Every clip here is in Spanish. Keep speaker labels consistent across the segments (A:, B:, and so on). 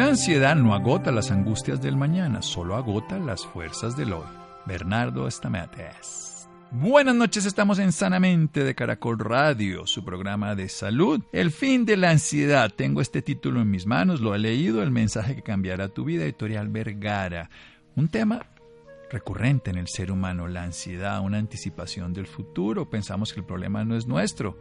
A: La ansiedad no agota las angustias del mañana, solo agota las fuerzas del hoy. Bernardo Estamates. Buenas noches, estamos en Sanamente de Caracol Radio, su programa de salud. El fin de la ansiedad. Tengo este título en mis manos, lo he leído, el mensaje que cambiará tu vida, editorial Vergara. Un tema recurrente en el ser humano, la ansiedad, una anticipación del futuro. Pensamos que el problema no es nuestro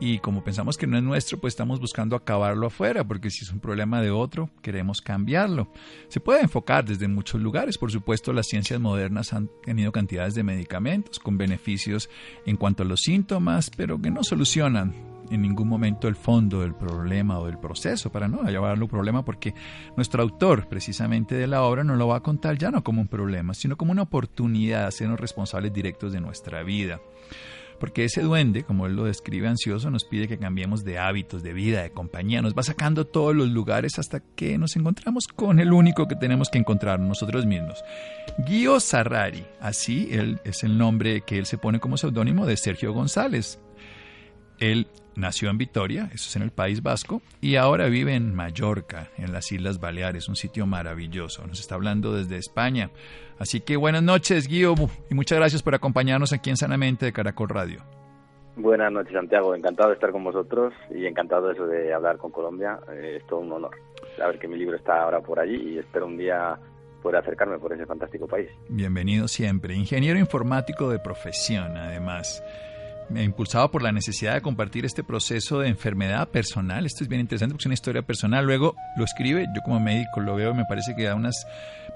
A: y como pensamos que no es nuestro, pues estamos buscando acabarlo afuera, porque si es un problema de otro, queremos cambiarlo. Se puede enfocar desde muchos lugares, por supuesto, las ciencias modernas han tenido cantidades de medicamentos con beneficios en cuanto a los síntomas, pero que no solucionan en ningún momento el fondo del problema o del proceso, para no llevarlo un problema, porque nuestro autor, precisamente de la obra, no lo va a contar ya no como un problema, sino como una oportunidad de hacernos responsables directos de nuestra vida. Porque ese duende, como él lo describe ansioso, nos pide que cambiemos de hábitos, de vida, de compañía. Nos va sacando todos los lugares hasta que nos encontramos con el único que tenemos que encontrar, nosotros mismos. Guido Sarrari, así él, es el nombre que él se pone como seudónimo de Sergio González. Él nació en Vitoria, eso es en el País Vasco, y ahora vive en Mallorca, en las Islas Baleares, un sitio maravilloso. Nos está hablando desde España. Así que buenas noches, Guido, y muchas gracias por acompañarnos aquí en Sanamente de Caracol Radio.
B: Buenas noches, Santiago. Encantado de estar con vosotros y encantado de eso de hablar con Colombia. Eh, es todo un honor saber que mi libro está ahora por allí y espero un día poder acercarme por ese fantástico país.
A: Bienvenido siempre. Ingeniero informático de profesión, además impulsado por la necesidad de compartir este proceso de enfermedad personal. Esto es bien interesante porque es una historia personal. Luego lo escribe, yo como médico lo veo, me parece que da unas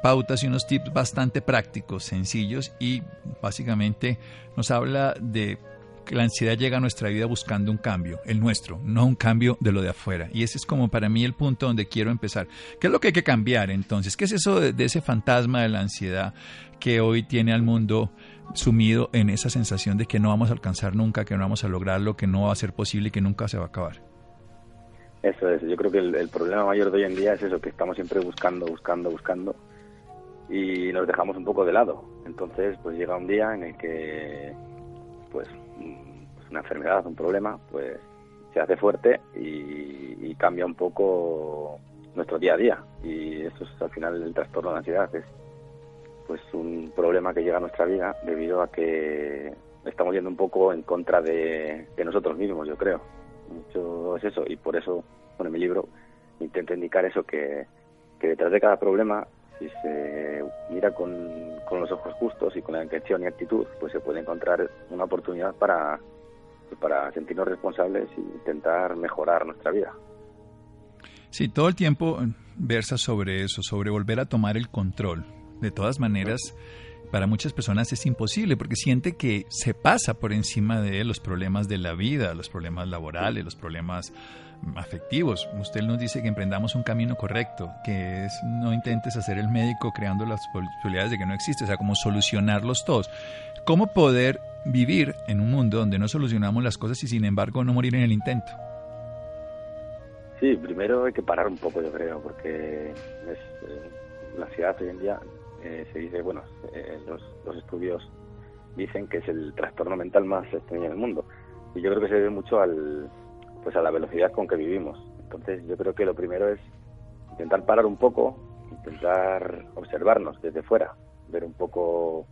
A: pautas y unos tips bastante prácticos, sencillos y básicamente nos habla de que la ansiedad llega a nuestra vida buscando un cambio, el nuestro, no un cambio de lo de afuera. Y ese es como para mí el punto donde quiero empezar. ¿Qué es lo que hay que cambiar entonces? ¿Qué es eso de ese fantasma de la ansiedad que hoy tiene al mundo sumido en esa sensación de que no vamos a alcanzar nunca, que no vamos a lograrlo, que no va a ser posible y que nunca se va a acabar.
B: Eso es, yo creo que el, problema mayor de hoy en día es eso, que estamos siempre buscando, buscando, buscando y nos dejamos un poco de lado. Entonces, pues llega un día en el que, pues, pues una enfermedad, un problema, pues se hace fuerte y, y cambia un poco nuestro día a día. Y eso es al final el trastorno de ansiedad, es pues un problema que llega a nuestra vida debido a que estamos yendo un poco en contra de, nosotros mismos, yo creo. Mucho es eso y por eso, bueno, en mi libro intento indicar eso, que, detrás de cada problema, si se mira con, con los ojos justos y con la intención y actitud, pues se puede encontrar una oportunidad para, para sentirnos responsables e intentar mejorar nuestra vida.
A: Sí, todo el tiempo versa sobre eso, sobre volver a tomar el control, de todas maneras, para muchas personas es imposible porque siente que se pasa por encima de los problemas de la vida, los problemas laborales, los problemas afectivos. Usted nos dice que emprendamos un camino correcto, que es no intentes hacer el médico creando las posibilidades de que no existe, o sea, como solucionarlos todos. ¿Cómo poder vivir en un mundo donde no solucionamos las cosas y sin embargo no morir en el intento?
B: Sí, primero hay que parar un poco, yo creo, porque eh, la ansiedad hoy en día se dice, bueno, eh, los, los, estudios dicen que es el trastorno mental más extraño del mundo. Y yo creo que se debe mucho al, pues a la velocidad con que vivimos. Entonces yo creo que lo primero es intentar parar un poco, intentar observarnos desde fuera, ver un poco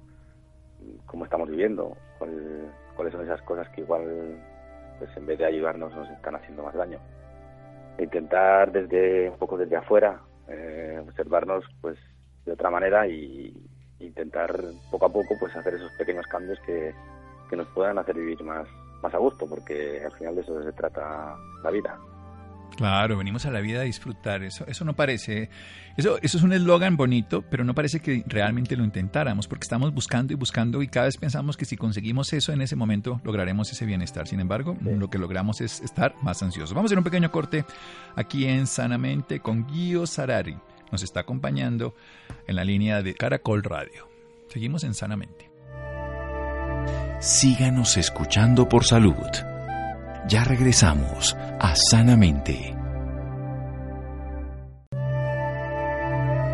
B: cómo estamos viviendo, cuáles son esas cosas que igual, pues en vez de ayudarnos, nos están haciendo más daño. Intentar desde un poco desde afuera eh, observarnos, pues de otra manera y intentar poco a poco, pues hacer esos pequeños cambios que, que nos puedan hacer vivir más más a gusto, porque al final de eso se trata la vida.
A: Claro, venimos a la vida a disfrutar. Eso, eso no parece, eso, eso es un eslogan bonito, pero no parece que realmente lo intentáramos, porque estamos buscando y buscando y cada vez pensamos que si conseguimos eso en ese momento lograremos ese bienestar. Sin embargo, lo que logramos es estar más ansiosos. Vamos a hacer un pequeño corte aquí en Sanamente con Guido Sarari. Nos está acompañando en la línea de Caracol Radio. Seguimos en Sanamente.
C: Síganos escuchando por salud. Ya regresamos a Sanamente.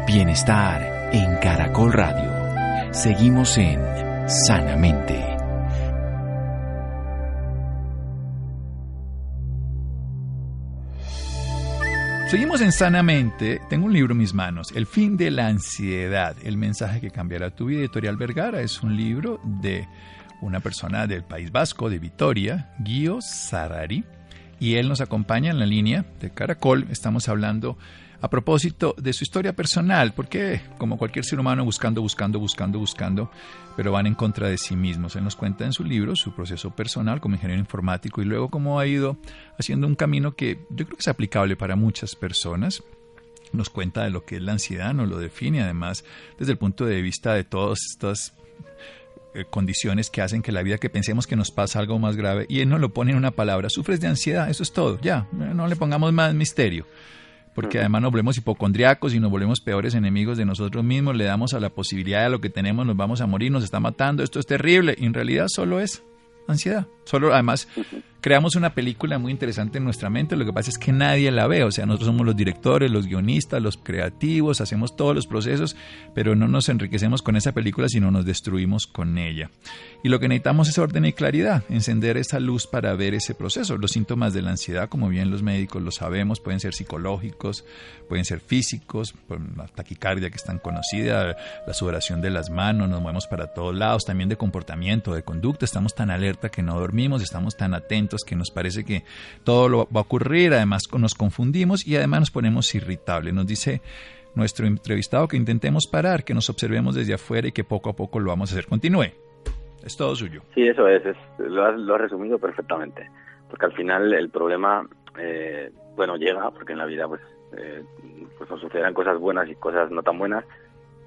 C: Bienestar en Caracol Radio. Seguimos en Sanamente.
A: Seguimos en Sanamente. Tengo un libro en mis manos, El fin de la ansiedad, el mensaje que cambiará tu vida. Editorial Vergara es un libro de una persona del País Vasco, de Vitoria, Guío Sarari y él nos acompaña en la línea de Caracol. Estamos hablando a propósito de su historia personal, porque como cualquier ser humano buscando, buscando, buscando, buscando, pero van en contra de sí mismos. Él nos cuenta en su libro su proceso personal como ingeniero informático y luego cómo ha ido haciendo un camino que yo creo que es aplicable para muchas personas. Nos cuenta de lo que es la ansiedad, nos lo define además desde el punto de vista de todas estas eh, condiciones que hacen que la vida que pensemos que nos pasa algo más grave y él nos lo pone en una palabra, sufres de ansiedad, eso es todo, ya, no le pongamos más misterio. Porque además nos volvemos hipocondriacos y nos volvemos peores enemigos de nosotros mismos, le damos a la posibilidad de lo que tenemos, nos vamos a morir, nos está matando, esto es terrible. Y en realidad solo es ansiedad. Solo además creamos una película muy interesante en nuestra mente, lo que pasa es que nadie la ve, o sea, nosotros somos los directores, los guionistas, los creativos, hacemos todos los procesos, pero no nos enriquecemos con esa película, sino nos destruimos con ella. Y lo que necesitamos es orden y claridad, encender esa luz para ver ese proceso. Los síntomas de la ansiedad, como bien los médicos lo sabemos, pueden ser psicológicos, pueden ser físicos, la taquicardia que es tan conocida, la sudoración de las manos, nos movemos para todos lados, también de comportamiento, de conducta, estamos tan alerta que no dormimos, estamos tan atentos que nos parece que todo lo va a ocurrir, además nos confundimos y además nos ponemos irritables. Nos dice nuestro entrevistado que intentemos parar, que nos observemos desde afuera y que poco a poco lo vamos a hacer. Continúe. Es todo suyo.
B: Sí, eso es. lo, has, resumido perfectamente. Porque al final el problema, eh, bueno, llega, porque en la vida pues, eh, pues nos sucederán cosas buenas y cosas no tan buenas.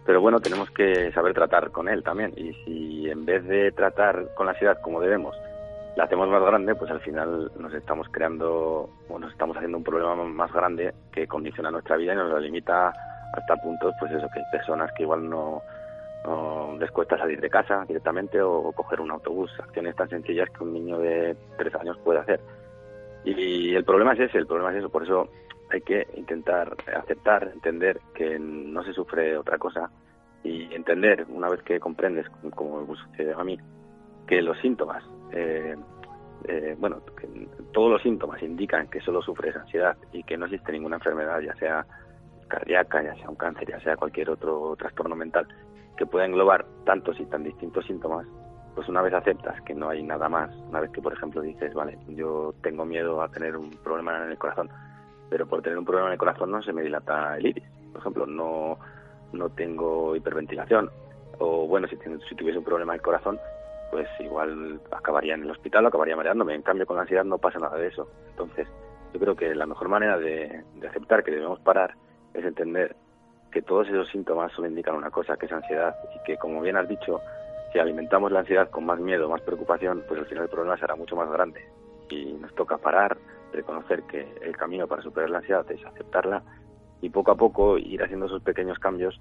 B: Pero bueno, tenemos que saber tratar con él también. Y si en vez de tratar con la ansiedad como debemos, la hacemos más grande, pues al final nos estamos creando o nos estamos haciendo un problema más grande que condiciona nuestra vida y nos la limita hasta puntos, pues eso, que hay personas que igual no, les cuesta salir de casa directamente o coger un autobús, acciones tan sencillas que un niño de tres años puede hacer. Y el problema es ese, el problema es eso, por eso hay que intentar aceptar, entender que no se sufre otra cosa y entender, una vez que comprendes, como sucede a mí, que los síntomas, eh, eh, bueno, todos los síntomas indican que solo sufres ansiedad y que no existe ninguna enfermedad, ya sea cardíaca, ya sea un cáncer, ya sea cualquier otro trastorno mental, que pueda englobar tantos y tan distintos síntomas, pues una vez aceptas que no hay nada más, una vez que, por ejemplo, dices, vale, yo tengo miedo a tener un problema en el corazón, pero por tener un problema en el corazón no se me dilata el iris, por ejemplo, no, no tengo hiperventilación, o bueno, si, si tuviese un problema en el corazón, pues igual acabaría en el hospital acabaría mareándome. En cambio, con la ansiedad no pasa nada de eso. Entonces, yo creo que la mejor manera de, aceptar que debemos parar es entender que todos esos síntomas solo indican una cosa, que es ansiedad, y que, como bien has dicho, si alimentamos la ansiedad con más miedo, más preocupación, pues al final el problema será mucho más grande. Y nos toca parar, reconocer que el camino para superar la ansiedad es aceptarla y poco a poco ir haciendo esos pequeños cambios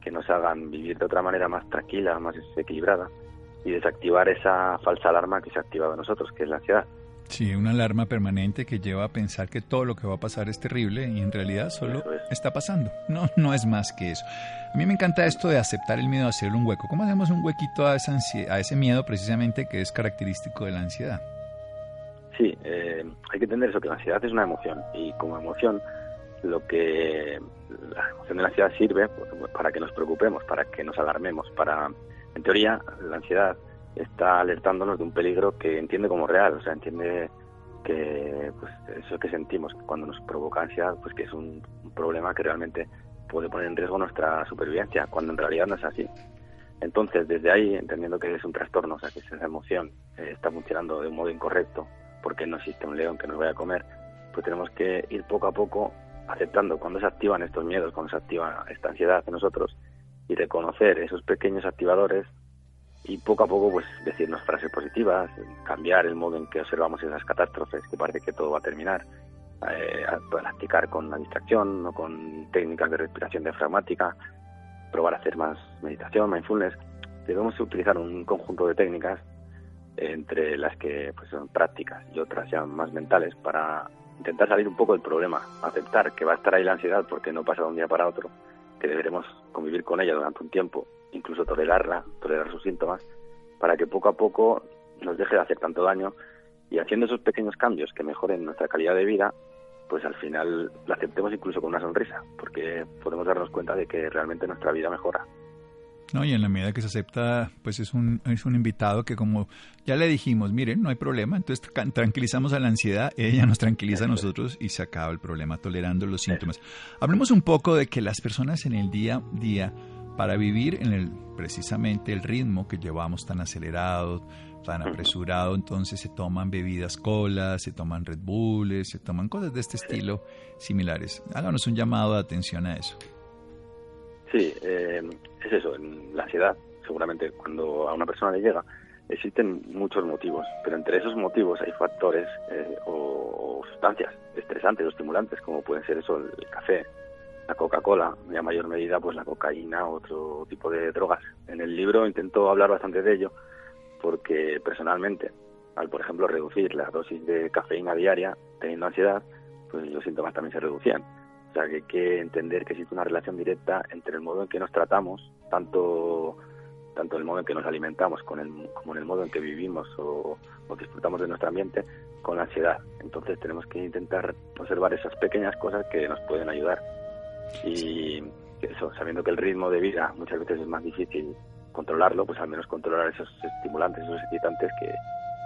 B: que nos hagan vivir de otra manera más tranquila, más equilibrada y desactivar esa falsa alarma que se ha activado en nosotros, que es la ansiedad.
A: Sí, una alarma permanente que lleva a pensar que todo lo que va a pasar es terrible y en realidad solo está pasando. No, no es más que eso. A mí me encanta esto de aceptar el miedo, hacerle un hueco. ¿Cómo hacemos un huequito a, esa a ese miedo precisamente que es característico de la ansiedad?
B: Sí, eh, hay que entender eso, que la ansiedad es una emoción y como emoción lo que la emoción de la ansiedad sirve pues, para que nos preocupemos, para que nos alarmemos, para, en teoría, la ansiedad está alertándonos de un peligro que entiende como real, o sea, entiende que pues eso que sentimos cuando nos provoca ansiedad, pues que es un, problema que realmente puede poner en riesgo nuestra supervivencia, cuando en realidad no es así. Entonces, desde ahí, entendiendo que es un trastorno, o sea, que esa emoción eh, está funcionando de un modo incorrecto, porque no existe un león que nos vaya a comer, pues tenemos que ir poco a poco aceptando cuando se activan estos miedos, cuando se activa esta ansiedad en nosotros y reconocer esos pequeños activadores y poco a poco pues decirnos frases positivas, cambiar el modo en que observamos esas catástrofes que parece que todo va a terminar, eh, practicar con la distracción o con técnicas de respiración diafragmática, probar a hacer más meditación, mindfulness. Debemos utilizar un conjunto de técnicas entre las que pues, son prácticas y otras ya más mentales para intentar salir un poco del problema, aceptar que va a estar ahí la ansiedad porque no pasa de un día para otro, que deberemos convivir con ella durante un tiempo, incluso tolerarla, tolerar sus síntomas, para que poco a poco nos deje de hacer tanto daño y haciendo esos pequeños cambios que mejoren nuestra calidad de vida, pues al final la aceptemos incluso con una sonrisa, porque podemos darnos cuenta de que realmente nuestra vida mejora.
A: No, y en la medida que se acepta, pues es un, es un invitado que como ya le dijimos, miren, no hay problema, entonces tranquilizamos a la ansiedad, ella nos tranquiliza a nosotros y se acaba el problema tolerando los síntomas. Hablemos un poco de que las personas en el día a día, para vivir en el precisamente el ritmo que llevamos tan acelerado, tan apresurado, entonces se toman bebidas colas, se toman Red Bulls, se toman cosas de este estilo similares. Háganos un llamado de atención a eso.
B: Sí, eh, es eso, la ansiedad, seguramente cuando a una persona le llega, existen muchos motivos, pero entre esos motivos hay factores eh, o, sustancias estresantes o estimulantes, como pueden ser eso, el café, la Coca-Cola, y a mayor medida pues la cocaína, otro tipo de drogas. En el libro intento hablar bastante de ello, porque personalmente, al por ejemplo reducir la dosis de cafeína diaria teniendo ansiedad, pues los síntomas también se reducían o sea, que hay que entender que existe una relación directa entre el modo en que nos tratamos, tanto tanto el modo en que nos alimentamos con el, como en el modo en que vivimos o, disfrutamos de nuestro ambiente, con la ansiedad. Entonces tenemos que intentar observar esas pequeñas cosas que nos pueden ayudar. Y eso, sabiendo que el ritmo de vida muchas veces es más difícil controlarlo, pues al menos controlar esos estimulantes, esos excitantes que,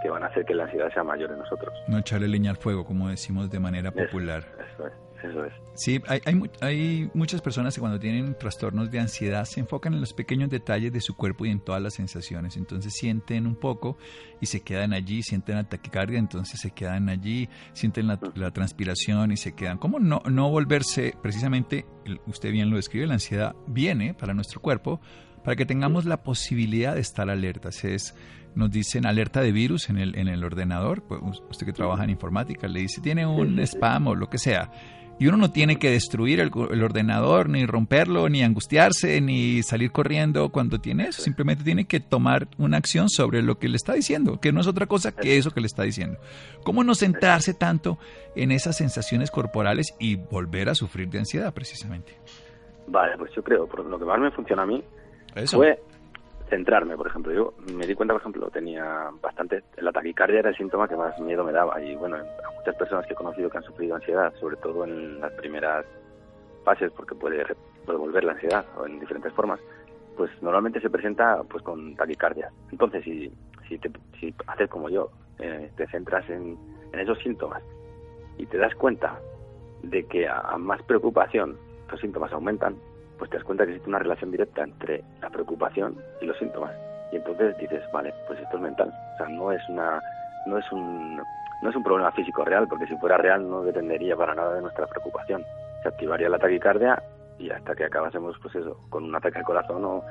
B: que van a hacer que la ansiedad sea mayor en nosotros.
A: No echarle leña al fuego, como decimos de manera popular.
B: eso es. Eso es.
A: Sí, hay, hay, hay, muchas personas que cuando tienen trastornos de ansiedad se enfocan en los pequeños detalles de su cuerpo y en todas las sensaciones. Entonces sienten un poco y se quedan allí, sienten la taquicardia, entonces se quedan allí, sienten la, la transpiración y se quedan. ¿Cómo no, no volverse precisamente, usted bien lo describe, la ansiedad viene para nuestro cuerpo para que tengamos la posibilidad de estar alertas. Es nos dicen alerta de virus en el, en el ordenador, pues usted que trabaja en informática le dice tiene un spam o lo que sea. Y uno no tiene que destruir el, ordenador, ni romperlo, ni angustiarse, ni salir corriendo cuando tiene eso. Simplemente tiene que tomar una acción sobre lo que le está diciendo, que no es otra cosa que eso que le está diciendo. ¿Cómo no centrarse tanto en esas sensaciones corporales y volver a sufrir de ansiedad precisamente?
B: Vale, pues yo creo, por lo que más me funciona a mí, fue centrarme, por ejemplo. Yo me di cuenta, por ejemplo, tenía bastante... La taquicardia era el síntoma que más miedo me daba. Y bueno, a muchas personas que he conocido que han sufrido ansiedad, sobre todo en las primeras fases, porque puede, puede volver la ansiedad o en diferentes formas, pues normalmente se presenta pues con taquicardia. Entonces, si, si, te, si haces como yo, eh, te centras en, en esos síntomas y te das cuenta de que a más preocupación los síntomas aumentan, pues te das cuenta que existe una relación directa entre la preocupación y los síntomas. Y entonces dices, vale, pues esto es mental. O sea, no es una, no es un, no es un problema físico real, porque si fuera real no dependería para nada de nuestra preocupación. Se activaría la taquicardia y hasta que acabásemos, pues eso, con un ataque al corazón o,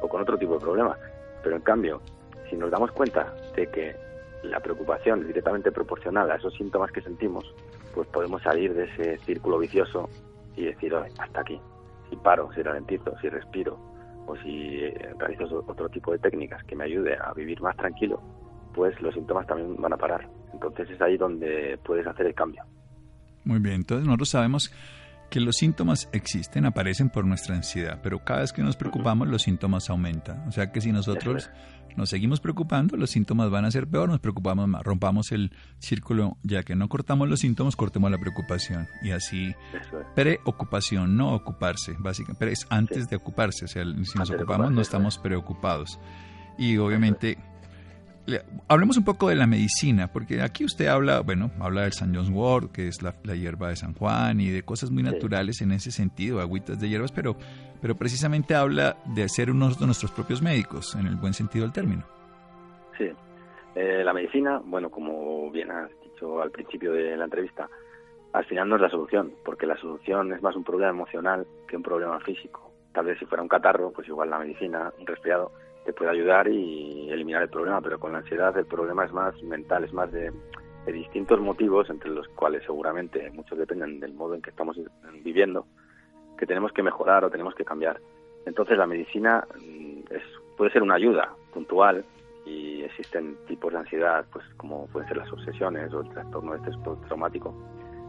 B: o con otro tipo de problema. Pero en cambio, si nos damos cuenta de que la preocupación es directamente proporcional a esos síntomas que sentimos, pues podemos salir de ese círculo vicioso y decir, hasta aquí, si paro, si ralentizo, si respiro o si eh, realizo otro tipo de técnicas que me ayude a vivir más tranquilo, pues los síntomas también van a parar. Entonces es ahí donde puedes hacer el cambio.
A: Muy bien, entonces nosotros sabemos que los síntomas existen, aparecen por nuestra ansiedad, pero cada vez que nos preocupamos los síntomas aumentan. O sea que si nosotros nos seguimos preocupando, los síntomas van a ser peor, nos preocupamos más, rompamos el círculo, ya que no cortamos los síntomas, cortemos la preocupación. Y así, preocupación, no ocuparse, básicamente, pero es antes de ocuparse, o sea, si nos ocupamos no estamos preocupados. Y obviamente hablemos un poco de la medicina, porque aquí usted habla, bueno, habla del San John's Wort, que es la, hierba de San Juan, y de cosas muy naturales en ese sentido, agüitas de hierbas, pero, pero precisamente habla de ser uno de nuestros propios médicos, en el buen sentido del término.
B: Sí, eh, la medicina, bueno, como bien has dicho al principio de la entrevista, al final no es la solución, porque la solución es más un problema emocional que un problema físico. Tal vez si fuera un catarro, pues igual la medicina, un resfriado, te puede ayudar y eliminar el problema, pero con la ansiedad el problema es más mental, es más de, distintos motivos, entre los cuales seguramente muchos dependen del modo en que estamos viviendo, que tenemos que mejorar o tenemos que cambiar. Entonces la medicina mm, es, puede ser una ayuda puntual y existen tipos de ansiedad, pues como pueden ser las obsesiones o el trastorno de estrés traumático,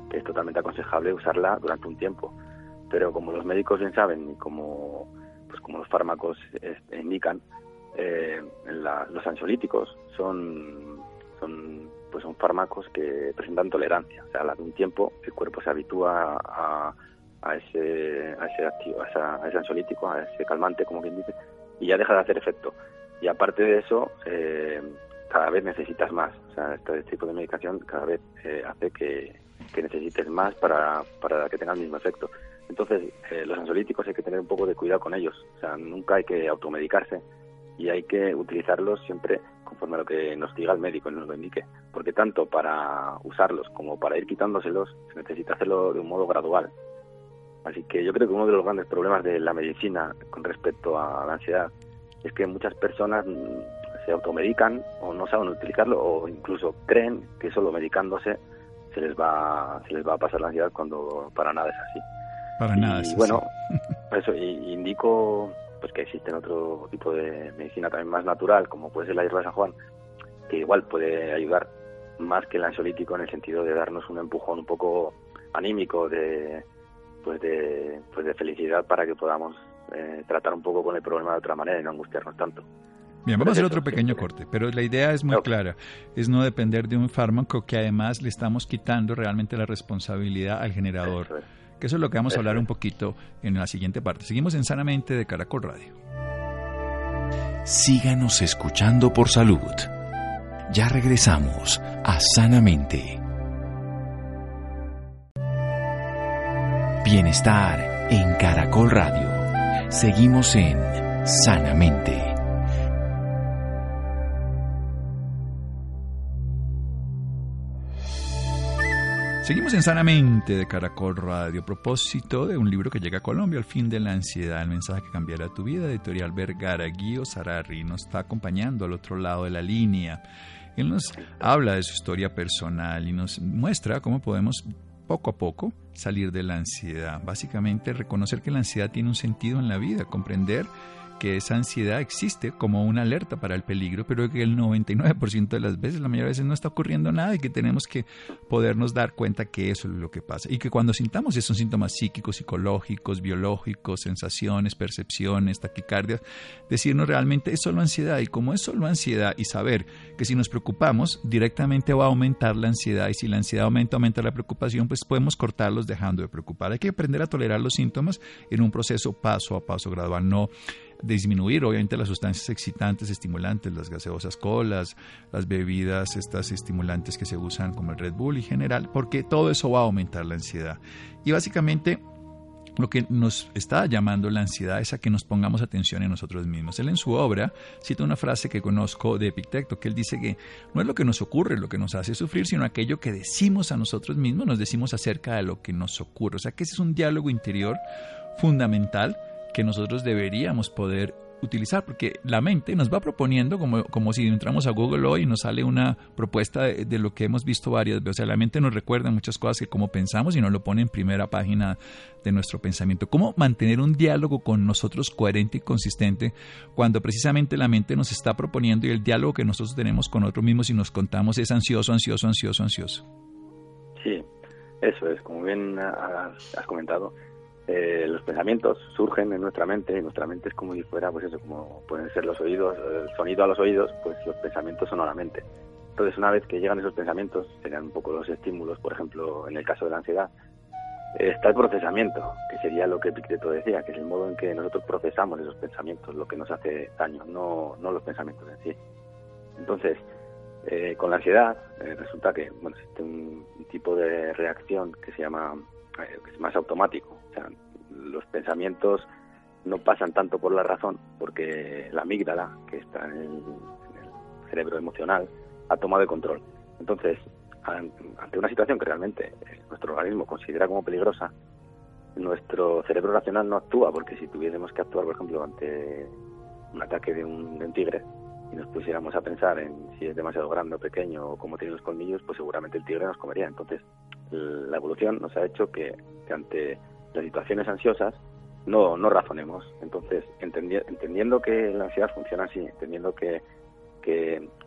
B: que es totalmente aconsejable usarla durante un tiempo. Pero como los médicos bien saben y como pues como los fármacos indican, eh, los ansiolíticos son, son, pues son fármacos que presentan tolerancia. O sea, a la de un tiempo el cuerpo se habitúa a, a ese, a ese, activo, a, ese ansiolítico, a ese calmante, como quien dice, y ya deja de hacer efecto. Y aparte de eso, eh, cada vez necesitas más. O sea, este tipo de medicación cada vez eh, hace que, que, necesites más para, para que tenga el mismo efecto. Entonces, eh, los ansiolíticos hay que tener un poco de cuidado con ellos. O sea, nunca hay que automedicarse y hay que utilizarlos siempre conforme a lo que nos diga el médico, nos lo indique, porque tanto para usarlos como para ir quitándoselos se necesita hacerlo de un modo gradual. Así que yo creo que uno de los grandes problemas de la medicina con respecto a la ansiedad es que muchas personas mm, se automedican o no saben utilizarlo o incluso creen que solo medicándose se les va se les va a pasar la ansiedad cuando para nada es así.
A: Para nada
B: y, bueno, eso y indico pues que existen otro tipo de medicina también más natural, como puede ser la hierba de San Juan, que igual puede ayudar más que el ansiolítico en el sentido de darnos un empujón un poco anímico de pues de pues de felicidad para que podamos eh, tratar un poco con el problema de otra manera y no angustiarnos tanto.
A: Bien, vamos a hacer otro pequeño corte, pero la idea es muy clara, es no depender de un fármaco que además le estamos quitando realmente la responsabilidad al generador que eso es lo que vamos a hablar un poquito en la siguiente parte. Seguimos en Sanamente de Caracol Radio.
C: Síganos escuchando por salud. Ya regresamos a Sanamente. Bienestar en Caracol Radio. Seguimos en Sanamente.
A: Seguimos en Sanamente de Caracol Radio, propósito de un libro que llega a Colombia, El fin de la ansiedad, el mensaje que cambiará tu vida, editorial Vergara, Guío Sararri, nos está acompañando al otro lado de la línea. Él nos habla de su historia personal y nos muestra cómo podemos poco a poco salir de la ansiedad. Básicamente reconocer que la ansiedad tiene un sentido en la vida, comprender que esa ansiedad existe como una alerta para el peligro, pero que el 99% de las veces, la mayoría de veces no está ocurriendo nada y que tenemos que podernos dar cuenta que eso es lo que pasa. Y que cuando sintamos esos síntomas psíquicos, psicológicos, biológicos, sensaciones, percepciones, taquicardias, decirnos realmente es solo ansiedad y como es solo ansiedad y saber que si nos preocupamos directamente va a aumentar la ansiedad y si la ansiedad aumenta, aumenta la preocupación, pues podemos cortarlos dejando de preocupar. Hay que aprender a tolerar los síntomas en un proceso paso a paso gradual, no disminuir obviamente las sustancias excitantes, estimulantes, las gaseosas colas, las bebidas estas estimulantes que se usan como el Red Bull y general, porque todo eso va a aumentar la ansiedad. Y básicamente lo que nos está llamando la ansiedad es a que nos pongamos atención en nosotros mismos. Él en su obra cita una frase que conozco de Epicteto, que él dice que no es lo que nos ocurre lo que nos hace sufrir, sino aquello que decimos a nosotros mismos, nos decimos acerca de lo que nos ocurre. O sea que ese es un diálogo interior fundamental que nosotros deberíamos poder utilizar, porque la mente nos va proponiendo, como, como si entramos a Google hoy y nos sale una propuesta de, lo que hemos visto varias veces. O sea, la mente nos recuerda muchas cosas que como pensamos y nos lo pone en primera página de nuestro pensamiento. ¿Cómo mantener un diálogo con nosotros coherente y consistente cuando precisamente la mente nos está proponiendo y el diálogo que nosotros tenemos con nosotros mismos y nos contamos es ansioso, ansioso, ansioso, ansioso?
B: Sí, eso es, como bien has comentado eh, los pensamientos surgen en nuestra mente y nuestra mente es como si fuera, pues eso, como pueden ser los oídos, el sonido a los oídos, pues los pensamientos son a la mente. Entonces, una vez que llegan esos pensamientos, serían un poco los estímulos, por ejemplo, en el caso de la ansiedad, está el procesamiento, que sería lo que Epicteto decía, que es el modo en que nosotros procesamos esos pensamientos, lo que nos hace daño, no, no los pensamientos en sí. Entonces, eh, con la ansiedad eh, resulta que bueno, existe un, tipo de reacción que se llama, es más automático, los pensamientos no pasan tanto por la razón, porque la amígdala, que está en el, cerebro emocional, ha tomado el control. Entonces, ante una situación que realmente nuestro organismo considera como peligrosa, nuestro cerebro racional no actúa, porque si tuviésemos que actuar, por ejemplo, ante un ataque de un, de un tigre, y nos pusiéramos a pensar en si es demasiado grande o pequeño o cómo tiene los colmillos, pues seguramente el tigre nos comería. Entonces, la evolución nos ha hecho que ante las situaciones ansiosas no, razonemos. Entonces, entendiendo que la ansiedad funciona así, entendiendo que,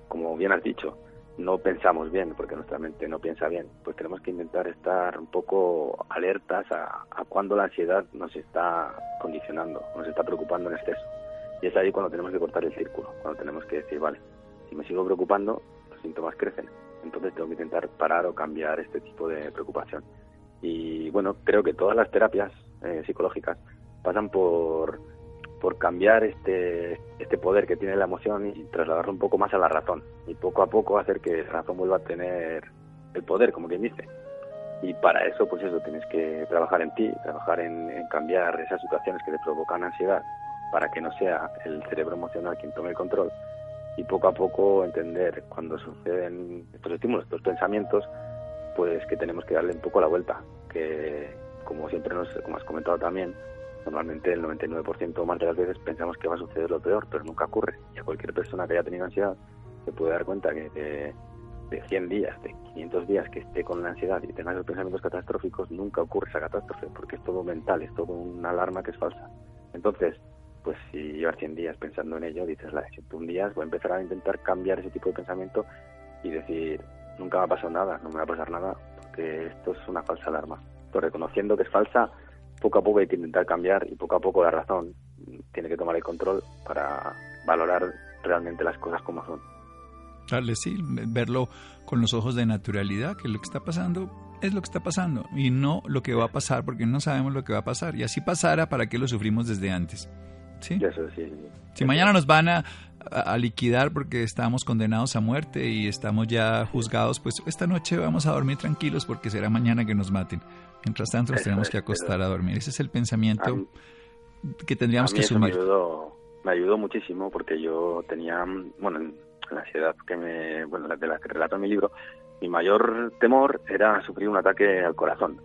B: como bien has dicho, no pensamos bien, porque nuestra mente no piensa bien, pues tenemos que intentar estar un poco alertas a, a cuando la ansiedad nos está condicionando, nos está preocupando en exceso. Y es ahí cuando tenemos que cortar el círculo, cuando tenemos que decir, vale, si me sigo preocupando, los síntomas crecen. Entonces tengo que intentar parar o cambiar este tipo de preocupación. Y bueno, creo que todas las terapias eh, psicológicas pasan por, por cambiar este, este poder que tiene la emoción y trasladarlo un poco más a la razón. Y poco a poco hacer que la razón vuelva a tener el poder, como quien dice. Y para eso, pues eso, tienes que trabajar en ti, trabajar en, en cambiar esas situaciones que te provocan ansiedad para que no sea el cerebro emocional quien tome el control y poco a poco entender cuando suceden estos estímulos, estos pensamientos, pues que tenemos que darle un poco la vuelta, que como siempre nos, como has comentado también, normalmente el 99% más de las veces pensamos que va a suceder lo peor, pero nunca ocurre. Y a cualquier persona que haya tenido ansiedad se puede dar cuenta que de, de 100 días, de 500 días que esté con la ansiedad y tenga esos pensamientos catastróficos, nunca ocurre esa catástrofe, porque es todo mental, es todo una alarma que es falsa. Entonces, pues si llevas 100 días pensando en ello, dices, la de voy a empezar a intentar cambiar ese tipo de pensamiento y decir, nunca me ha pasado nada, no me va a pasar nada, porque esto es una falsa alarma. Entonces, reconociendo que es falsa, poco a poco hay que intentar cambiar y poco a poco la razón tiene que tomar el control para valorar realmente las cosas como son.
A: Darle, sí, verlo con los ojos de naturalidad, que lo que está pasando es lo que está pasando y no lo que va a pasar, porque no sabemos lo que va a pasar. Y así pasara, ¿para qué lo sufrimos desde antes? ¿Sí?
B: Eso, sí.
A: Si mañana nos van a, a, liquidar porque estamos condenados a muerte y estamos ya juzgados, pues esta noche vamos a dormir tranquilos porque será mañana que nos maten. Mientras tanto nos tenemos que acostar a dormir. Ese es el pensamiento que tendríamos que asumir.
B: Me ayudó, me ayudó muchísimo porque yo tenía, bueno, la ansiedad que me, bueno, de la que relato en mi libro, mi mayor temor era sufrir un ataque al corazón.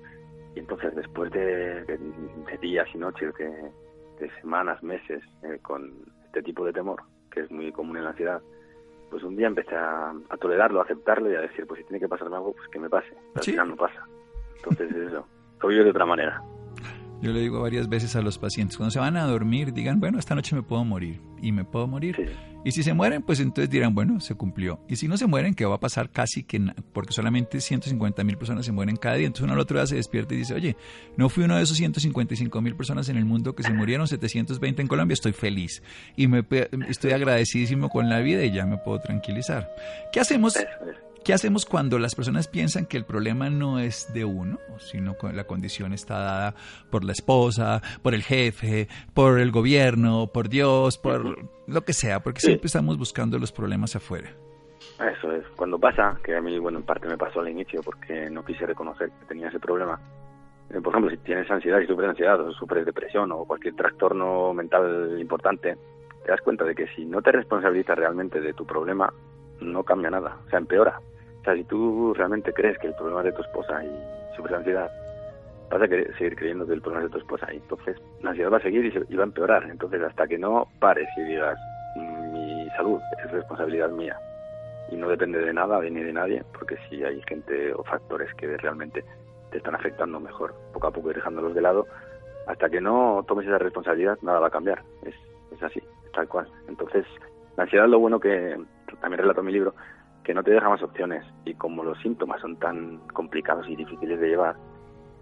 B: Y entonces después de, días y noches, de, semanas, meses eh, con este tipo de temor, que es muy común en la ansiedad, pues un día empecé a, tolerarlo, a aceptarlo y a decir, pues si tiene que pasarme algo, pues que me pase. Pero al final no pasa. Entonces eso, lo vivo de otra manera.
A: Yo le digo varias veces a los pacientes, cuando se van a dormir, digan, bueno, esta noche me puedo morir y me puedo morir. Y si se mueren, pues entonces dirán, bueno, se cumplió. Y si no se mueren, ¿qué va a pasar casi que, porque solamente 150 mil personas se mueren cada día. Entonces uno al otro día se despierta y dice, oye, no fui uno de esos 155 mil personas en el mundo que se murieron, 720 en Colombia, estoy feliz. Y me, estoy agradecidísimo con la vida y ya me puedo tranquilizar. ¿Qué hacemos? ¿Qué hacemos cuando las personas piensan que el problema no es de uno, sino que la condición está dada por la esposa, por el jefe, por el gobierno, por Dios, por lo que sea? Porque siempre estamos buscando los problemas afuera.
B: Eso es. Cuando pasa, que a mí, bueno, en parte me pasó al inicio porque no quise reconocer que tenía ese problema. Eh, por ejemplo, si tienes ansiedad y sufres ansiedad o sufres depresión o cualquier trastorno mental importante, te das cuenta de que si no te responsabilizas realmente de tu problema, no cambia nada, o sea, empeora. O sea, si tú realmente crees que el problema es de tu esposa y sufres ansiedad, vas a seguir creyendo que el problema es de tu esposa. Y entonces la ansiedad va a seguir y, va a empeorar. Entonces, hasta que no pares y digas, mi salud es responsabilidad mía y no depende de nada ni de nadie, porque si hay gente o factores que realmente te están afectando mejor, poco a poco ir dejándolos de lado, hasta que no tomes esa responsabilidad, nada va a cambiar. Es, es así, tal cual. Entonces, la ansiedad, lo bueno que también relato en mi libro, que no te deja más opciones y como los síntomas son tan complicados y difíciles de llevar,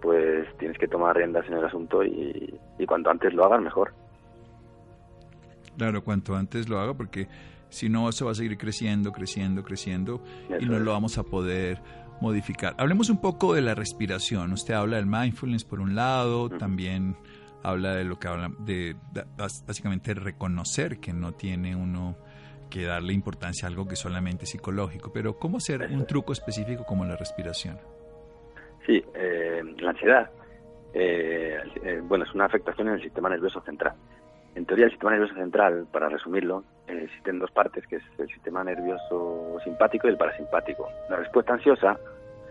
B: pues tienes que tomar riendas en el asunto y, cuanto antes lo hagas mejor.
A: Claro, cuanto antes lo haga porque si no eso va a seguir creciendo, creciendo, creciendo y no lo vamos a poder modificar. Hablemos un poco de la respiración. Usted habla del mindfulness por un lado, también habla de lo que habla de, de básicamente reconocer que no tiene uno que darle importancia a algo que solamente es psicológico, pero ¿cómo hacer un truco específico como la respiración?
B: Sí, eh, la ansiedad, eh, eh, bueno, es una afectación en el sistema nervioso central. En teoría, el sistema nervioso central, para resumirlo, existen dos partes, que es el sistema nervioso simpático y el parasimpático. La respuesta ansiosa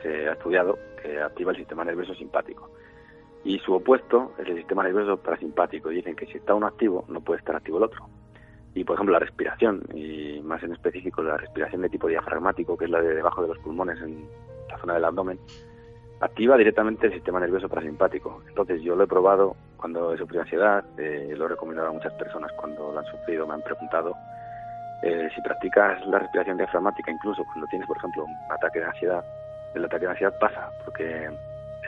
B: se ha estudiado que activa el sistema nervioso simpático. Y su opuesto es el sistema nervioso parasimpático. Dicen que si está uno activo, no puede estar activo el otro y por ejemplo la respiración y más en específico la respiración de tipo diafragmático que es la de debajo de los pulmones en la zona del abdomen activa directamente el sistema nervioso parasimpático entonces yo lo he probado cuando he sufrido ansiedad eh, lo he recomendado a muchas personas cuando lo han sufrido me han preguntado eh, si practicas la respiración diafragmática incluso cuando tienes por ejemplo un ataque de ansiedad el ataque de ansiedad pasa porque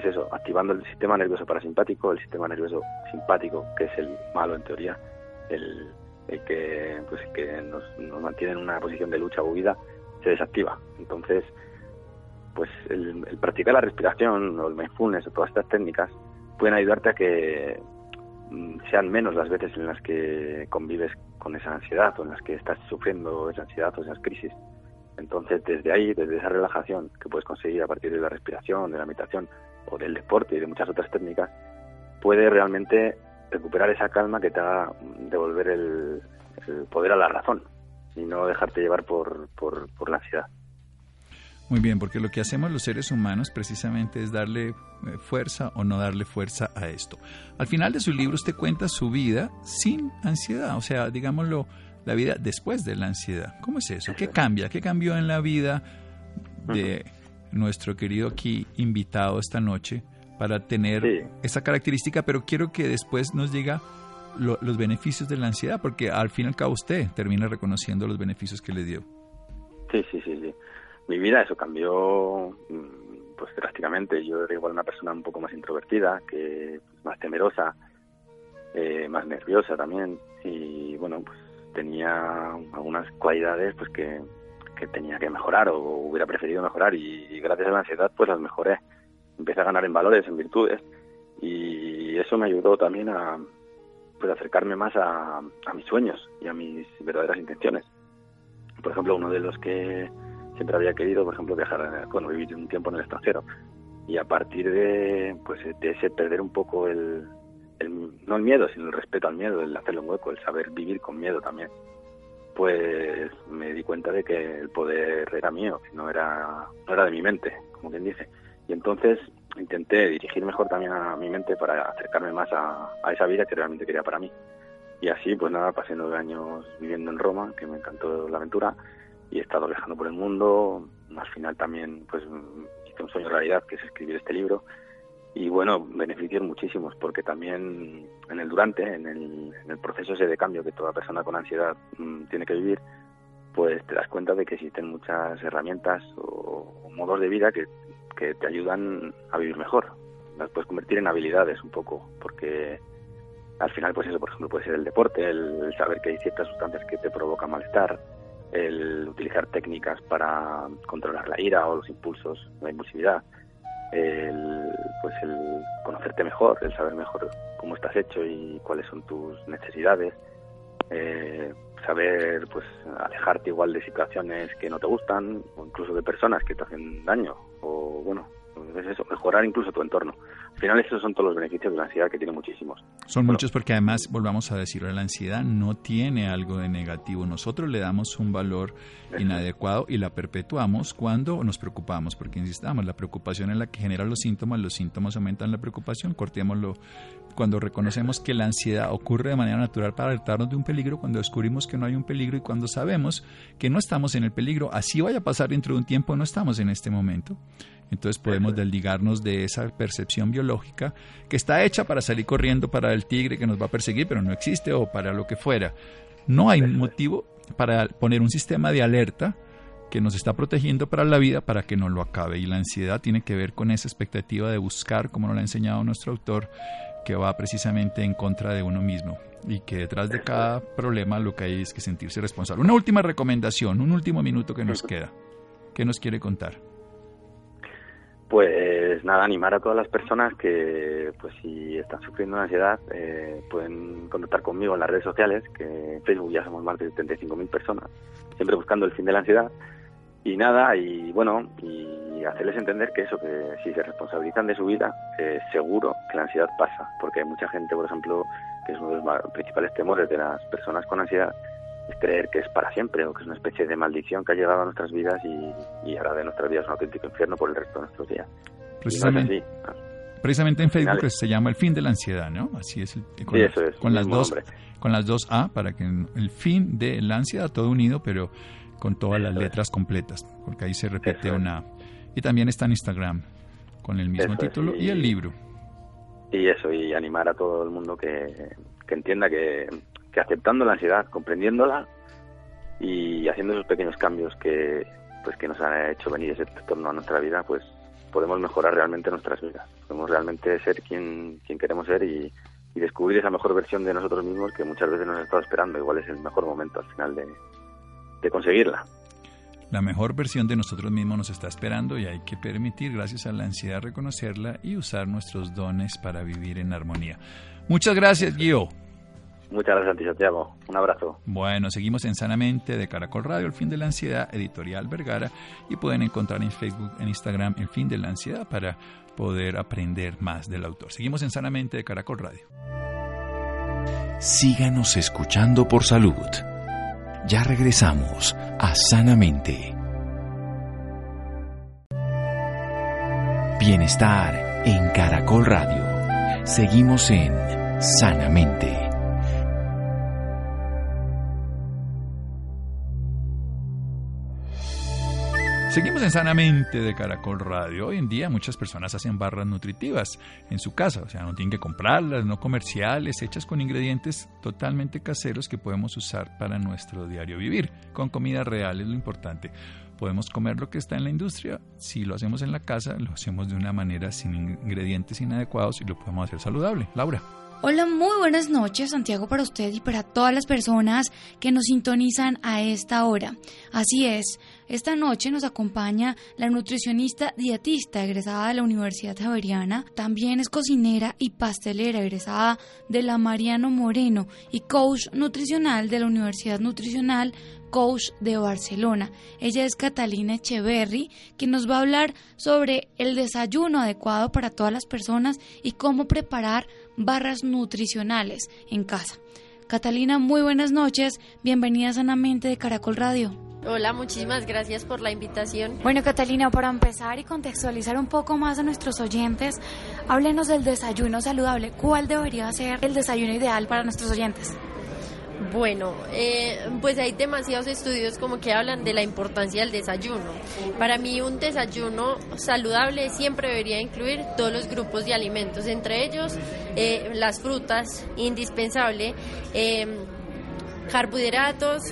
B: es eso activando el sistema nervioso parasimpático el sistema nervioso simpático que es el malo en teoría el el que, pues, que nos, mantiene en una posición de lucha o huida, se desactiva. Entonces, pues el, practicar la respiración o el mindfulness o todas estas técnicas pueden ayudarte a que mm, sean menos las veces en las que convives con esa ansiedad o en las que estás sufriendo esa ansiedad o esas crisis. Entonces, desde ahí, desde esa relajación que puedes conseguir a partir de la respiración, de la meditación o del deporte y de muchas otras técnicas, puede realmente recuperar esa calma que te haga devolver el, poder a la razón y no dejarte llevar por, por, la ansiedad.
A: Muy bien, porque lo que hacemos los seres humanos precisamente es darle eh, fuerza o no darle fuerza a esto. Al final de su libro usted cuenta su vida sin ansiedad, o sea, digámoslo, la vida después de la ansiedad. ¿Cómo es eso? ¿Qué cambia? ¿Qué cambió en la vida de nuestro querido aquí invitado esta noche para tener esa característica, pero quiero que después nos diga los beneficios de la ansiedad, porque al fin y al cabo usted termina reconociendo los beneficios que le dio.
B: Sí, sí, sí, sí. Mi vida eso cambió mm, pues drásticamente. Yo era igual una persona un poco más introvertida, que más temerosa, eh, más nerviosa también y bueno, pues tenía algunas cualidades pues que, que tenía que mejorar o hubiera preferido mejorar y gracias a la ansiedad pues las mejoré empecé a ganar en valores, en virtudes, y eso me ayudó también a pues, acercarme más a, mis sueños y a mis verdaderas intenciones. Por ejemplo, uno de los que siempre había querido, por ejemplo, viajar, bueno, vivir un tiempo en el extranjero. Y a partir de, pues, de ese perder un poco el, no el miedo, sino el respeto al miedo, el hacerle un hueco, el saber vivir con miedo también, pues me di cuenta de que el poder era mío, no era, no era de mi mente, como quien dice. Entonces intenté dirigir mejor también a mi mente para acercarme más a, esa vida que realmente quería para mí. Y así, pues nada, pasé nueve años viviendo en Roma, que me encantó la aventura, y he estado viajando por el mundo. Al final también, pues, hice un sueño realidad, que es escribir este libro. Y bueno, beneficios muchísimos, porque también en el durante, en el, en el proceso ese de cambio que toda persona con ansiedad mm, tiene que vivir, pues te das cuenta de que existen muchas herramientas o modos de vida que que te ayudan a vivir mejor. Las puedes convertir en habilidades un poco, porque al final, pues eso, por ejemplo, puede ser el deporte, el saber que hay ciertas sustancias que te provocan malestar, el utilizar técnicas para controlar la ira o los impulsos, la impulsividad, el, pues el conocerte mejor, el saber mejor cómo estás hecho y cuáles son tus necesidades, eh, saber pues alejarte igual de situaciones que no te gustan o incluso de personas que te hacen daño o bueno mejorar incluso tu entorno. Al final esos son todos los beneficios de la ansiedad que tiene muchísimos.
A: Son muchos porque además, volvamos a decirlo, la ansiedad no tiene algo de negativo. Nosotros le damos un valor inadecuado y la perpetuamos cuando nos preocupamos, porque insistamos, la preocupación es la que genera los síntomas, los síntomas aumentan la preocupación, cortémoslo. Cuando reconocemos que la ansiedad ocurre de manera natural para alertarnos de un peligro, cuando descubrimos que no hay un peligro y cuando sabemos que no estamos en el peligro, así vaya a pasar dentro de un tiempo, no estamos en este momento. Entonces podemos desligarnos de esa percepción biológica que está hecha para salir corriendo para el tigre que nos va a perseguir, pero no existe o para lo que fuera. No hay motivo para poner un sistema de alerta que nos está protegiendo para la vida para que no lo acabe. Y la ansiedad tiene que ver con esa expectativa de buscar, como nos lo ha enseñado nuestro autor, que va precisamente en contra de uno mismo y que detrás de cada problema lo que hay es que sentirse responsable. Una última recomendación, un último minuto que nos queda. ¿Qué nos quiere contar?
B: Pues nada, animar a todas las personas que, pues si están sufriendo una ansiedad, eh, pueden contactar conmigo en las redes sociales, que en Facebook ya somos más de 75.000 personas, siempre buscando el fin de la ansiedad. Y nada, y bueno, y hacerles entender que eso, que si se responsabilizan de su vida, eh, seguro que la ansiedad pasa, porque hay mucha gente, por ejemplo, que es uno de los principales temores de las personas con ansiedad, es creer que es para siempre o que es una especie de maldición que ha llegado a nuestras vidas y, y hará de nuestras vidas un auténtico infierno por el resto de nuestros días.
A: Precisamente, precisamente en Facebook se llama el fin de la ansiedad, ¿no? Así es.
B: con, sí, eso es,
A: con las dos, con las dos A para que el fin de la ansiedad todo unido, pero con todas las letras completas, porque ahí se repite una. Y también está en Instagram con el mismo título y, y el libro.
B: Y eso, y animar a todo el mundo que, que entienda que que aceptando la ansiedad, comprendiéndola y haciendo esos pequeños cambios que pues que nos han hecho venir ese trastorno a nuestra vida, pues podemos mejorar realmente nuestras vidas. Podemos realmente ser quien, quien queremos ser y, descubrir esa mejor versión de nosotros mismos que muchas veces nos ha estado esperando. Igual es el mejor momento al final de, de conseguirla.
A: La mejor versión de nosotros mismos nos está esperando y hay que permitir, gracias a la ansiedad, reconocerla y usar nuestros dones para vivir en armonía. Muchas gracias, Guío.
B: Muchas gracias, Santiago. Un abrazo.
A: Bueno, seguimos en Sanamente de Caracol Radio, El Fin de la Ansiedad, Editorial Vergara, y pueden encontrar en Facebook, en Instagram, El Fin de la Ansiedad para poder aprender más del autor. Seguimos en Sanamente de Caracol Radio.
C: Síganos escuchando por salud. Ya regresamos a Sanamente. Bienestar en Caracol Radio. Seguimos en Sanamente.
A: Seguimos en Sanamente de Caracol Radio. Hoy en día muchas personas hacen barras nutritivas en su casa, o sea, no tienen que comprarlas, no comerciales, hechas con ingredientes totalmente caseros que podemos usar para nuestro diario vivir. Con comida real es lo importante. Podemos comer lo que está en la industria, si lo hacemos en la casa, lo hacemos de una manera sin ingredientes inadecuados y lo podemos hacer saludable. Laura.
D: Hola, muy buenas noches, Santiago, para usted y para todas las personas que nos sintonizan a esta hora. Así es, esta noche nos acompaña la nutricionista dietista egresada de la Universidad Javeriana, también es cocinera y pastelera egresada de la Mariano Moreno y coach nutricional de la Universidad Nutricional coach de Barcelona. Ella es Catalina Echeverry, quien nos va a hablar sobre el desayuno adecuado para todas las personas y cómo preparar barras nutricionales en casa. Catalina, muy buenas noches. Bienvenida Sanamente de Caracol Radio.
E: Hola, muchísimas gracias por la invitación.
D: Bueno, Catalina, para empezar y contextualizar un poco más a nuestros oyentes, háblenos del desayuno saludable. ¿Cuál debería ser el desayuno ideal para nuestros oyentes?
E: Bueno, eh, pues hay demasiados estudios como que hablan de la importancia del desayuno. Para mí un desayuno saludable siempre debería incluir todos los grupos de alimentos, entre ellos eh, las frutas, indispensable, eh, carbohidratos,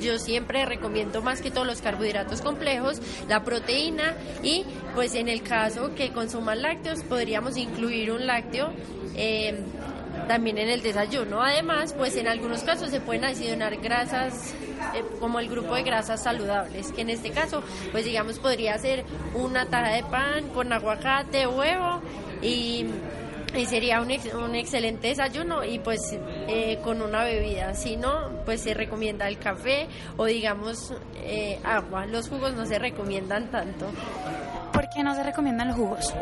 E: yo siempre recomiendo más que todos los carbohidratos complejos, la proteína y pues en el caso que consuman lácteos podríamos incluir un lácteo también en el desayuno. Además, pues en algunos casos se pueden adicionar grasas eh, como el grupo de grasas saludables, que en este caso, pues digamos, podría ser una taja de pan con aguacate, huevo y sería un, un, excelente desayuno y pues eh, con una bebida. Si no, pues se recomienda el café o digamos eh, agua. Los jugos no se recomiendan tanto.
D: ¿Por qué no se recomiendan los jugos?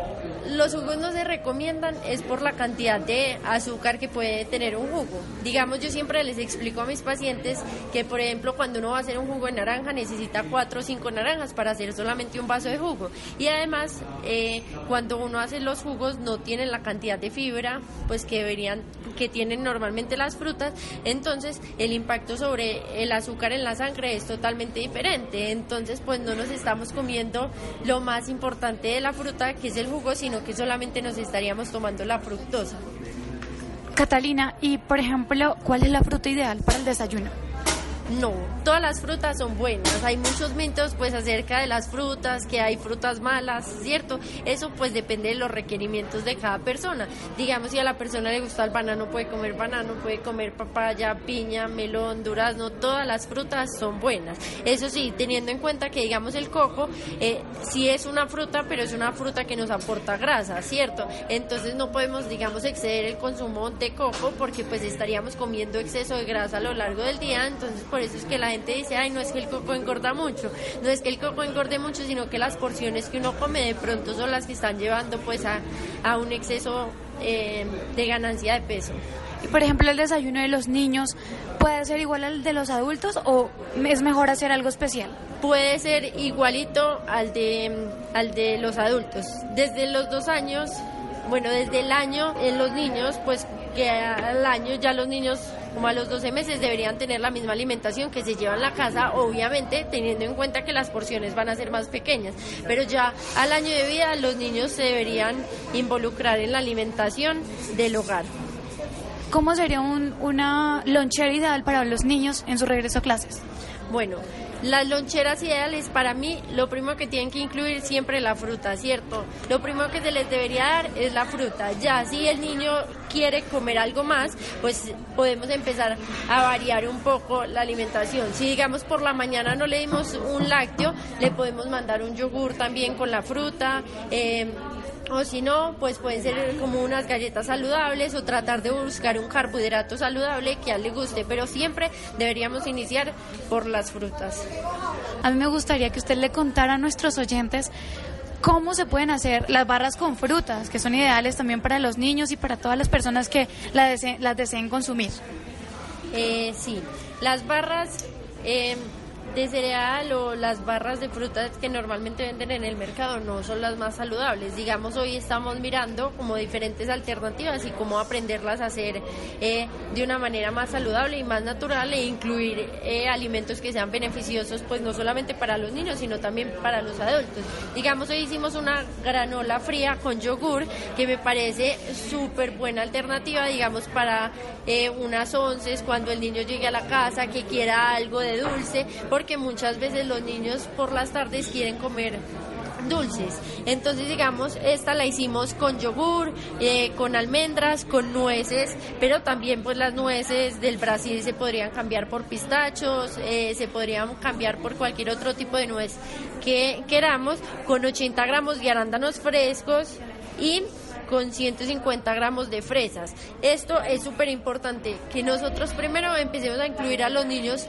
E: Los jugos no se recomiendan es por la cantidad de azúcar que puede tener un jugo. Digamos, yo siempre les explico a mis pacientes que, por ejemplo, cuando uno va a hacer un jugo de naranja necesita cuatro o cinco naranjas para hacer solamente un vaso de jugo. Y además, eh, cuando uno hace los jugos no tienen la cantidad de fibra pues que deberían que tienen normalmente las frutas, entonces el impacto sobre el azúcar en la sangre es totalmente diferente. Entonces, pues no nos estamos comiendo lo más importante de la fruta, que es el jugo, sino que solamente nos estaríamos tomando la fructosa.
D: Catalina, y por ejemplo, ¿cuál es la fruta ideal para el desayuno?
E: No, todas las frutas son buenas. Hay muchos mitos pues acerca de las frutas, que hay frutas malas, ¿cierto? Eso pues depende de los requerimientos de cada persona. Digamos, si a la persona le gusta el banano, puede comer banano, puede comer papaya, piña, melón, durazno, todas las frutas son buenas. Eso sí, teniendo en cuenta que digamos el coco, eh, sí es una fruta, pero es una fruta que nos aporta grasa, ¿cierto? Entonces no podemos, digamos, exceder el consumo de coco porque pues estaríamos comiendo exceso de grasa a lo largo del día, entonces por eso es que la gente dice, ay, no es que el coco engorda mucho, no es que el coco engorde mucho, sino que las porciones que uno come de pronto son las que están llevando pues a, a un exceso eh, de ganancia de peso.
D: Y por ejemplo, el desayuno de los niños, ¿puede ser igual al de los adultos o es mejor hacer algo especial?
E: Puede ser igualito al de, al de los adultos. Desde los dos años, bueno, desde el año en los niños, pues que al año ya los niños como a los 12 meses deberían tener la misma alimentación que se lleva en la casa, obviamente teniendo en cuenta que las porciones van a ser más pequeñas, pero ya al año de vida los niños se deberían involucrar en la alimentación del hogar.
D: ¿Cómo sería un, una lonchera ideal para los niños en su regreso a clases?
E: Bueno, las loncheras ideales para mí, lo primero que tienen que incluir siempre la fruta, ¿cierto? Lo primero que se les debería dar es la fruta. Ya si el niño quiere comer algo más, pues podemos empezar a variar un poco la alimentación. Si digamos por la mañana no le dimos un lácteo, le podemos mandar un yogur también con la fruta. Eh, o si no, pues pueden ser como unas galletas saludables o tratar de buscar un carbohidrato saludable que a él le guste, pero siempre deberíamos iniciar por las frutas.
D: A mí me gustaría que usted le contara a nuestros oyentes cómo se pueden hacer las barras con frutas, que son ideales también para los niños y para todas las personas que las, deseen, las deseen consumir.
E: Eh, sí, las barras... Eh, de cereal o las barras de frutas que normalmente venden en el mercado no son las más saludables. Digamos, hoy estamos mirando como diferentes alternativas y cómo aprenderlas a hacer eh, de una manera más saludable y más natural e incluir eh, alimentos que sean beneficiosos, pues no solamente para los niños, sino también para los adultos. Digamos, hoy hicimos una granola fría con yogur que me parece súper buena alternativa, digamos, para eh, unas once cuando el niño llegue a la casa que quiera algo de dulce porque muchas veces los niños por las tardes quieren comer dulces. Entonces, digamos, esta la hicimos con yogur, eh, con almendras, con nueces, pero también pues las nueces del Brasil se podrían cambiar por pistachos, eh, se podrían cambiar por cualquier otro tipo de nuez que queramos, con 80 gramos de arándanos frescos y con 150 gramos de fresas. Esto es súper importante, que nosotros primero empecemos a incluir a los niños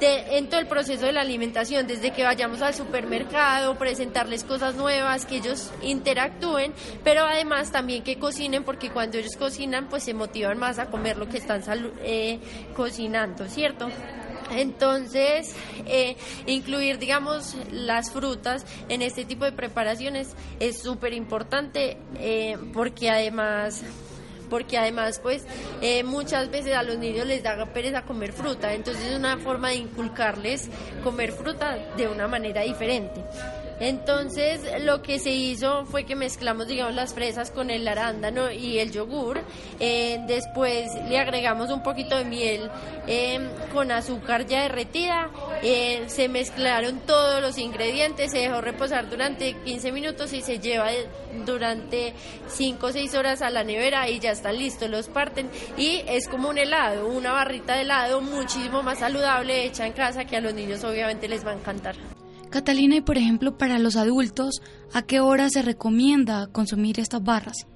E: de, en todo el proceso de la alimentación, desde que vayamos al supermercado, presentarles cosas nuevas, que ellos interactúen, pero además también que cocinen, porque cuando ellos cocinan, pues se motivan más a comer lo que están eh, cocinando, ¿cierto? Entonces, eh, incluir, digamos, las frutas en este tipo de preparaciones es súper importante eh, porque además porque además pues eh, muchas veces a los niños les da pereza comer fruta, entonces es una forma de inculcarles comer fruta de una manera diferente. Entonces lo que se hizo fue que mezclamos, digamos, las fresas con el arándano y el yogur. Eh, después le agregamos un poquito de miel eh, con azúcar ya derretida. Eh, se mezclaron todos los ingredientes, se dejó reposar durante 15 minutos y se lleva durante 5 o 6 horas a la nevera y ya están listos, los parten y es como un helado, una barrita de helado muchísimo más saludable hecha en casa que a los niños obviamente les va a encantar.
D: Catalina, y por ejemplo, para los adultos, ¿a qué hora se recomienda consumir estas barras?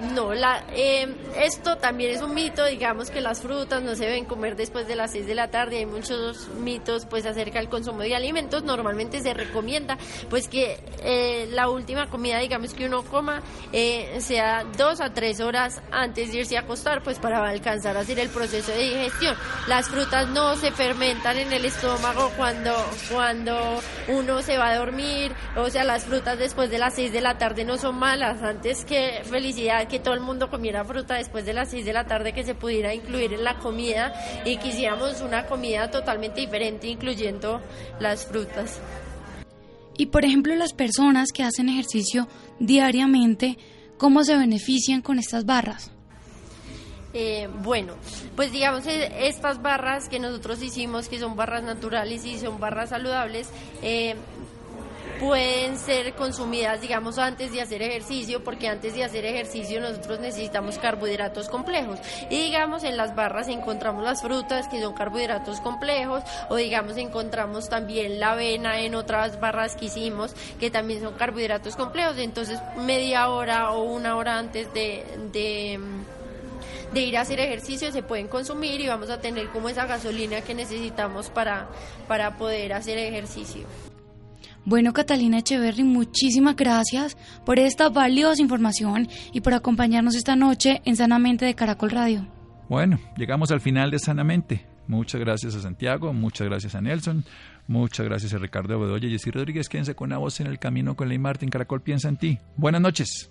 E: No, la, eh, esto también es un mito, digamos que las frutas no se deben comer después de las 6 de la tarde, hay muchos mitos pues acerca del consumo de alimentos, normalmente se recomienda pues que eh, la última comida digamos que uno coma eh, sea dos a tres horas antes de irse a acostar pues para alcanzar a hacer el proceso de digestión. Las frutas no se fermentan en el estómago cuando, cuando uno se va a dormir, o sea las frutas después de las 6 de la tarde no son malas, antes que felicidad que todo el mundo comiera fruta después de las 6 de la tarde, que se pudiera incluir en la comida y quisiéramos una comida totalmente diferente, incluyendo las frutas.
D: Y por ejemplo, las personas que hacen ejercicio diariamente, ¿cómo se benefician con estas barras?
E: Eh, bueno, pues digamos eh, estas barras que nosotros hicimos, que son barras naturales y son barras saludables, eh, pueden ser consumidas, digamos, antes de hacer ejercicio, porque antes de hacer ejercicio nosotros necesitamos carbohidratos complejos. Y digamos, en las barras encontramos las frutas, que son carbohidratos complejos, o digamos, encontramos también la avena en otras barras que hicimos, que también son carbohidratos complejos. Entonces, media hora o una hora antes de, de de ir a hacer ejercicio se pueden consumir y vamos a tener como esa gasolina que necesitamos para, para poder hacer ejercicio.
D: Bueno, Catalina Echeverry, muchísimas gracias por esta valiosa información y por acompañarnos esta noche en Sanamente de Caracol Radio.
A: Bueno, llegamos al final de Sanamente. Muchas gracias a Santiago, muchas gracias a Nelson, muchas gracias a Ricardo Bedoya y Jessy Rodríguez. Quédense con una voz en el camino con Ley Martín. Caracol piensa en ti. Buenas noches.